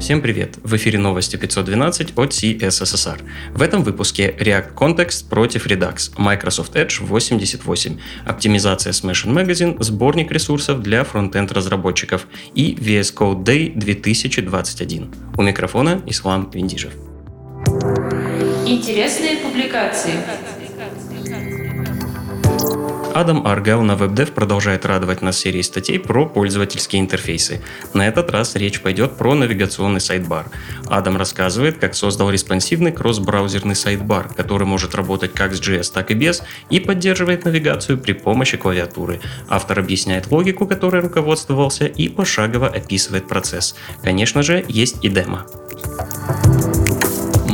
Всем привет! В эфире новости 512 от CSSR. В этом выпуске React Context против Redux, Microsoft Edge 88, оптимизация Smash Magazine, сборник ресурсов для фронтенд разработчиков и VS Code Day 2021. У микрофона Ислам Виндижев. Интересные публикации. Адам Аргел на WebDev продолжает радовать нас серией статей про пользовательские интерфейсы. На этот раз речь пойдет про навигационный sidebar. Адам рассказывает, как создал респонсивный кросс-браузерный sidebar, который может работать как с JS, так и без, и поддерживает навигацию при помощи клавиатуры. Автор объясняет логику, которой руководствовался, и пошагово описывает процесс. Конечно же, есть и демо.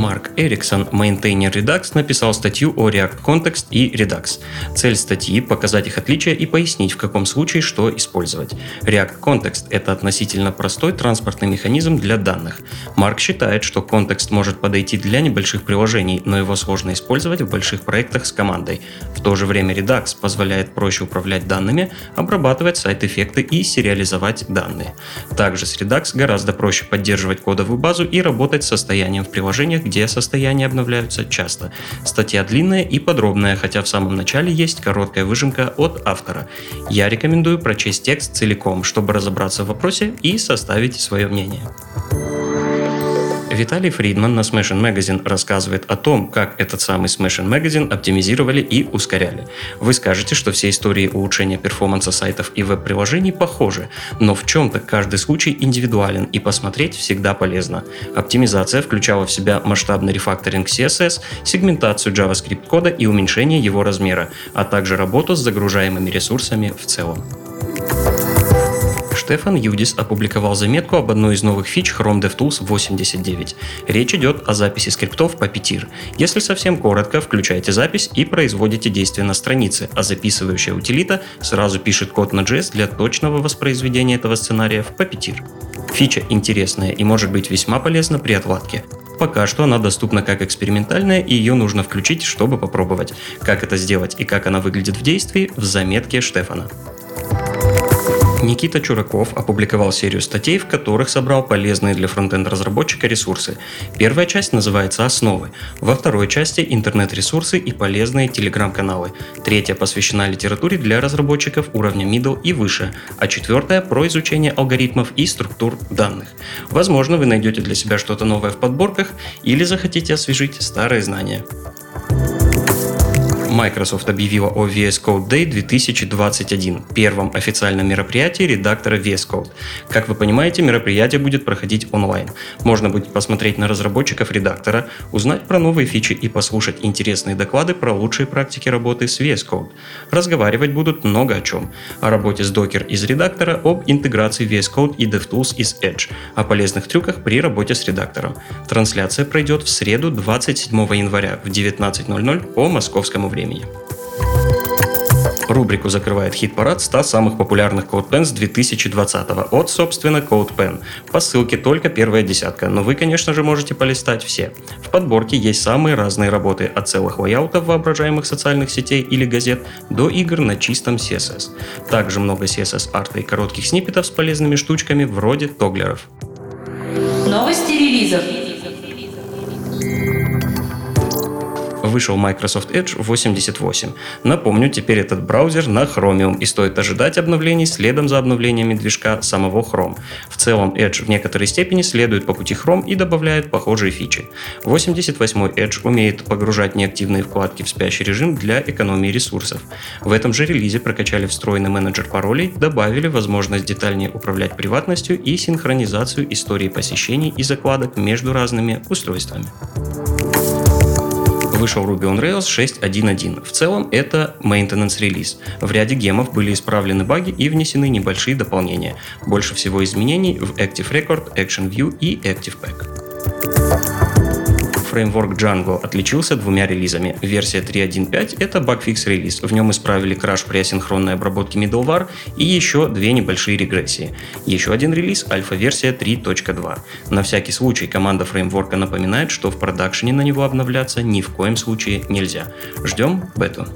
Марк Эриксон, maintainer Redux, написал статью о React Context и Redux. Цель статьи – показать их отличия и пояснить, в каком случае что использовать. React Context – это относительно простой транспортный механизм для данных. Марк считает, что контекст может подойти для небольших приложений, но его сложно использовать в больших проектах с командой. В то же время Redux позволяет проще управлять данными, обрабатывать сайт-эффекты и сериализовать данные. Также с Redux гораздо проще поддерживать кодовую базу и работать с состоянием в приложениях, где состояния обновляются часто. Статья длинная и подробная, хотя в самом начале есть короткая выжимка от автора. Я рекомендую прочесть текст целиком, чтобы разобраться в вопросе и составить свое мнение. Виталий Фридман на Smashing Magazine рассказывает о том, как этот самый Smashing Magazine оптимизировали и ускоряли. Вы скажете, что все истории улучшения перформанса сайтов и веб-приложений похожи, но в чем-то каждый случай индивидуален и посмотреть всегда полезно. Оптимизация включала в себя масштабный рефакторинг CSS, сегментацию JavaScript кода и уменьшение его размера, а также работу с загружаемыми ресурсами в целом. Штефан Юдис опубликовал заметку об одной из новых фич Chrome DevTools 89. Речь идет о записи скриптов по Puppeteer. Если совсем коротко, включаете запись и производите действие на странице, а записывающая утилита сразу пишет код на JS для точного воспроизведения этого сценария в Puppeteer. Фича интересная и может быть весьма полезна при отладке. Пока что она доступна как экспериментальная, и ее нужно включить, чтобы попробовать. Как это сделать и как она выглядит в действии, в заметке Штефана. Никита Чураков опубликовал серию статей, в которых собрал полезные для фронтенд-разработчика ресурсы. Первая часть называется «Основы», во второй части «Интернет-ресурсы и полезные телеграм-каналы», третья посвящена литературе для разработчиков уровня middle и выше, а четвертая про изучение алгоритмов и структур данных. Возможно, вы найдете для себя что-то новое в подборках или захотите освежить старые знания. Microsoft объявила о VS Code Day 2021, первом официальном мероприятии редактора VS Code. Как вы понимаете, мероприятие будет проходить онлайн. Можно будет посмотреть на разработчиков редактора, узнать про новые фичи и послушать интересные доклады про лучшие практики работы с VS Code. Разговаривать будут много о чем. О работе с Docker из редактора, об интеграции VS Code и DevTools из Edge, о полезных трюках при работе с редактором. Трансляция пройдет в среду 27 января в 19.00 по московскому времени времени. Рубрику закрывает хит-парад 100 самых популярных CodePens 2020 от, собственно, CodePen. По ссылке только первая десятка, но вы, конечно же, можете полистать все. В подборке есть самые разные работы, от целых лайаутов воображаемых социальных сетей или газет до игр на чистом CSS. Также много CSS-арта и коротких сниппетов с полезными штучками вроде тоглеров. Новости релизов. Вышел Microsoft Edge 88. Напомню, теперь этот браузер на Chromium и стоит ожидать обновлений следом за обновлениями движка самого Chrome. В целом Edge в некоторой степени следует по пути Chrome и добавляет похожие фичи. 88 Edge умеет погружать неактивные вкладки в спящий режим для экономии ресурсов. В этом же релизе прокачали встроенный менеджер паролей, добавили возможность детальнее управлять приватностью и синхронизацию истории посещений и закладок между разными устройствами вышел Ruby on Rails 6.1.1. В целом это maintenance релиз. В ряде гемов были исправлены баги и внесены небольшие дополнения. Больше всего изменений в Active Record, Action View и Active Pack фреймворк Django отличился двумя релизами. Версия 3.1.5 — это багфикс релиз. В нем исправили краш при асинхронной обработке middleware и еще две небольшие регрессии. Еще один релиз — альфа-версия 3.2. На всякий случай команда фреймворка напоминает, что в продакшене на него обновляться ни в коем случае нельзя. Ждем бету.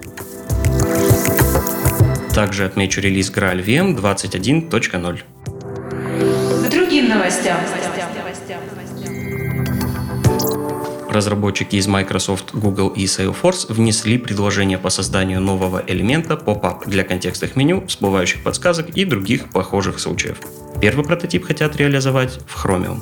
Также отмечу релиз Graal VM 21.0. К другим новостям. Разработчики из Microsoft, Google и Salesforce внесли предложение по созданию нового элемента pop-up для контекстных меню, всплывающих подсказок и других похожих случаев. Первый прототип хотят реализовать в Chromium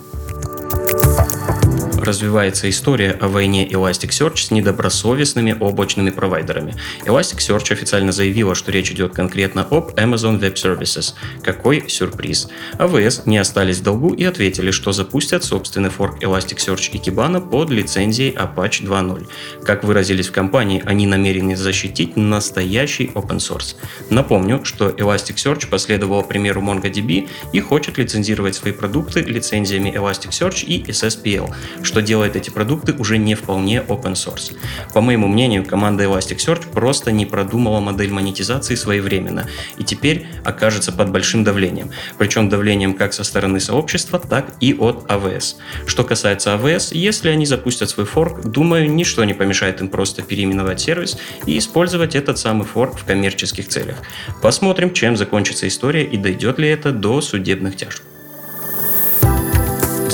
развивается история о войне Elasticsearch с недобросовестными облачными провайдерами. Elasticsearch официально заявила, что речь идет конкретно об Amazon Web Services. Какой сюрприз. AWS не остались в долгу и ответили, что запустят собственный форк Elasticsearch и Kibana под лицензией Apache 2.0. Как выразились в компании, они намерены защитить настоящий open source. Напомню, что Elasticsearch последовал примеру MongoDB и хочет лицензировать свои продукты лицензиями Elasticsearch и SSPL, что что делает эти продукты уже не вполне open source. По моему мнению, команда Elasticsearch просто не продумала модель монетизации своевременно и теперь окажется под большим давлением. Причем давлением как со стороны сообщества, так и от AWS. Что касается AWS, если они запустят свой форк, думаю, ничто не помешает им просто переименовать сервис и использовать этот самый fork в коммерческих целях. Посмотрим, чем закончится история и дойдет ли это до судебных тяжб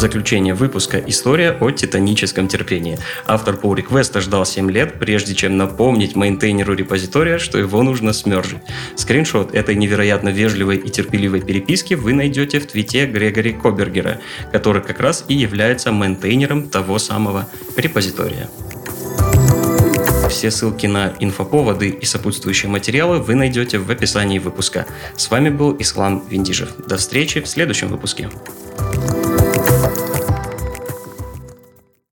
заключение выпуска история о титаническом терпении. Автор pull request а ждал 7 лет, прежде чем напомнить maintainer у репозитория, что его нужно смержить. Скриншот этой невероятно вежливой и терпеливой переписки вы найдете в твите Грегори Кобергера, который как раз и является maintainer ом того самого репозитория. Все ссылки на инфоповоды и сопутствующие материалы вы найдете в описании выпуска. С вами был Ислам Виндижев. До встречи в следующем выпуске.